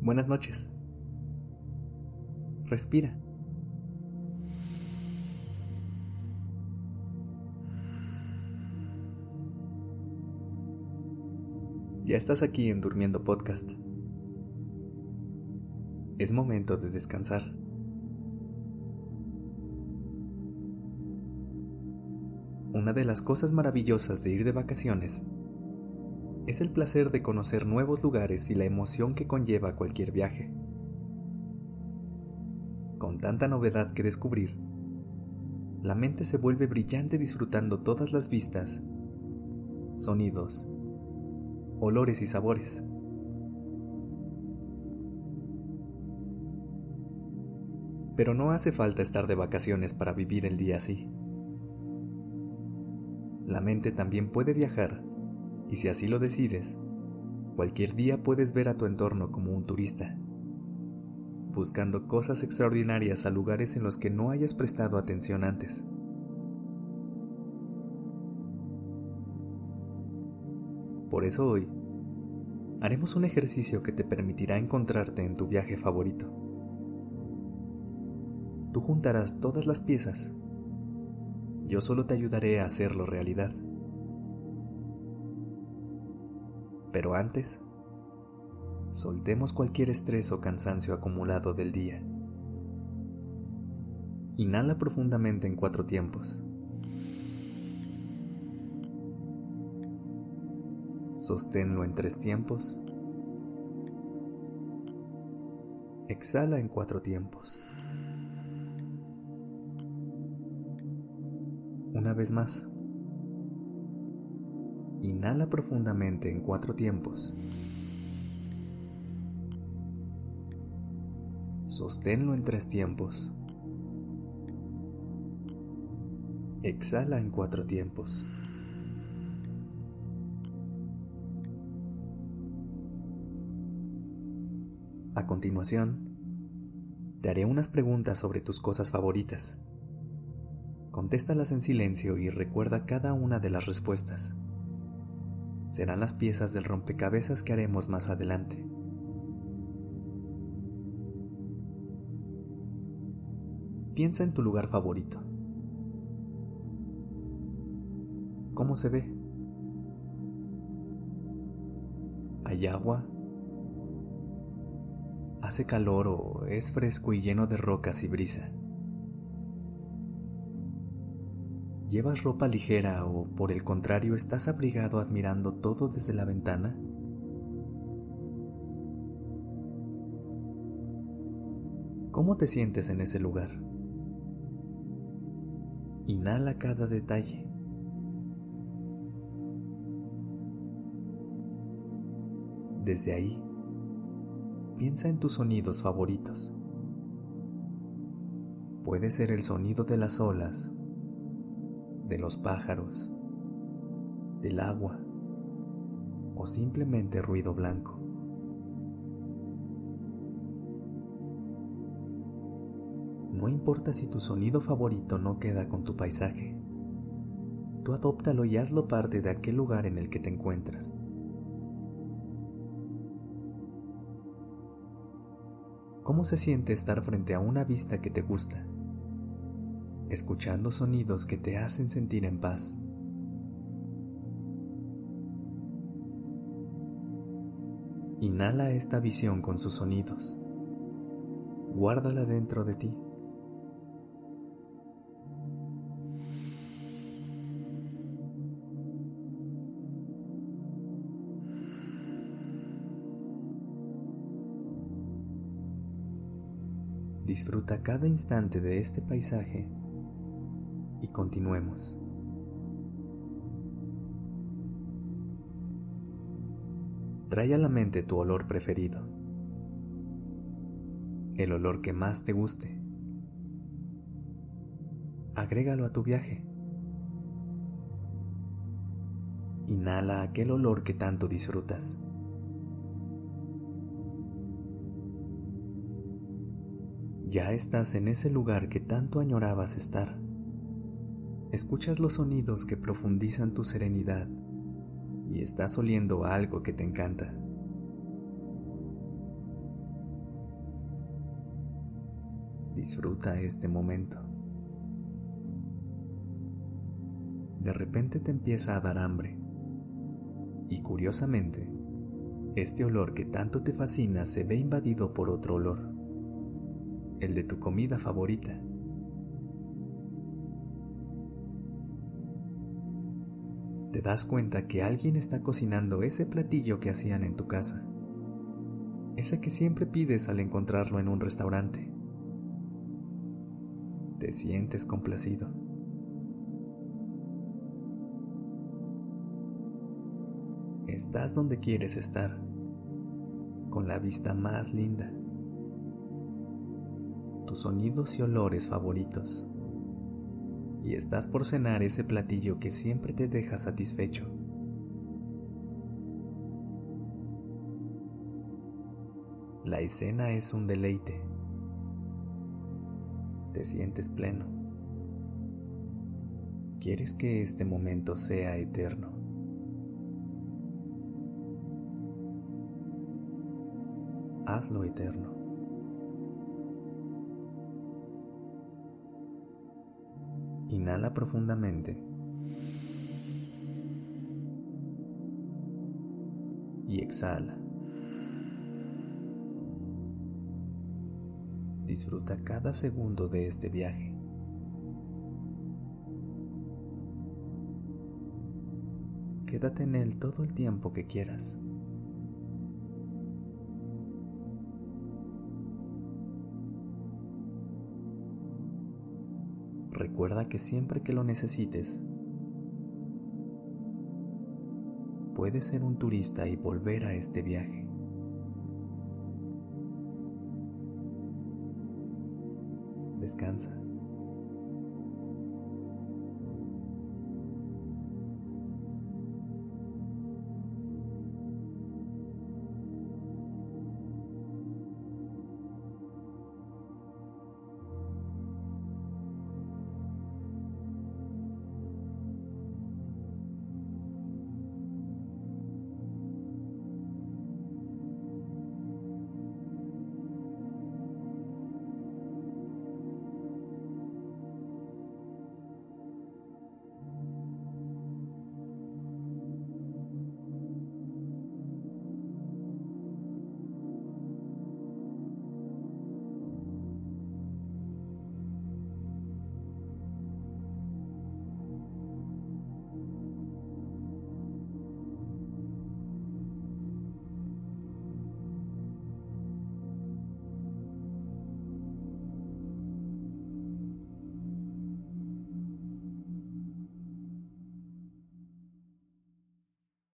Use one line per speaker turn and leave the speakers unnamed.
Buenas noches. Respira. Ya estás aquí en Durmiendo Podcast. Es momento de descansar. Una de las cosas maravillosas de ir de vacaciones es el placer de conocer nuevos lugares y la emoción que conlleva cualquier viaje. Con tanta novedad que descubrir, la mente se vuelve brillante disfrutando todas las vistas, sonidos, olores y sabores. Pero no hace falta estar de vacaciones para vivir el día así. La mente también puede viajar y si así lo decides, cualquier día puedes ver a tu entorno como un turista, buscando cosas extraordinarias a lugares en los que no hayas prestado atención antes. Por eso hoy, haremos un ejercicio que te permitirá encontrarte en tu viaje favorito. Tú juntarás todas las piezas. Yo solo te ayudaré a hacerlo realidad. Pero antes, soltemos cualquier estrés o cansancio acumulado del día. Inhala profundamente en cuatro tiempos. Sosténlo en tres tiempos. Exhala en cuatro tiempos. Una vez más. Inhala profundamente en cuatro tiempos. Sosténlo en tres tiempos. Exhala en cuatro tiempos. A continuación, te haré unas preguntas sobre tus cosas favoritas. Contéstalas en silencio y recuerda cada una de las respuestas. Serán las piezas del rompecabezas que haremos más adelante. Piensa en tu lugar favorito. ¿Cómo se ve? ¿Hay agua? ¿Hace calor o es fresco y lleno de rocas y brisa? ¿Llevas ropa ligera o por el contrario estás abrigado admirando todo desde la ventana? ¿Cómo te sientes en ese lugar? Inhala cada detalle. Desde ahí, Piensa en tus sonidos favoritos. Puede ser el sonido de las olas, de los pájaros, del agua o simplemente ruido blanco. No importa si tu sonido favorito no queda con tu paisaje. Tú adóptalo y hazlo parte de aquel lugar en el que te encuentras. ¿Cómo se siente estar frente a una vista que te gusta? Escuchando sonidos que te hacen sentir en paz. Inhala esta visión con sus sonidos. Guárdala dentro de ti. Disfruta cada instante de este paisaje y continuemos. Trae a la mente tu olor preferido, el olor que más te guste. Agrégalo a tu viaje. Inhala aquel olor que tanto disfrutas. Ya estás en ese lugar que tanto añorabas estar. Escuchas los sonidos que profundizan tu serenidad y estás oliendo algo que te encanta. Disfruta este momento. De repente te empieza a dar hambre. Y curiosamente, este olor que tanto te fascina se ve invadido por otro olor, el de tu comida favorita. Te das cuenta que alguien está cocinando ese platillo que hacían en tu casa, ese que siempre pides al encontrarlo en un restaurante. Te sientes complacido. Estás donde quieres estar, con la vista más linda, tus sonidos y olores favoritos, y estás por cenar ese platillo que siempre te deja satisfecho. La escena es un deleite te sientes pleno. Quieres que este momento sea eterno. Hazlo eterno. Inhala profundamente. Y exhala. Disfruta cada segundo de este viaje. Quédate en él todo el tiempo que quieras. Recuerda que siempre que lo necesites, puedes ser un turista y volver a este viaje. descansa.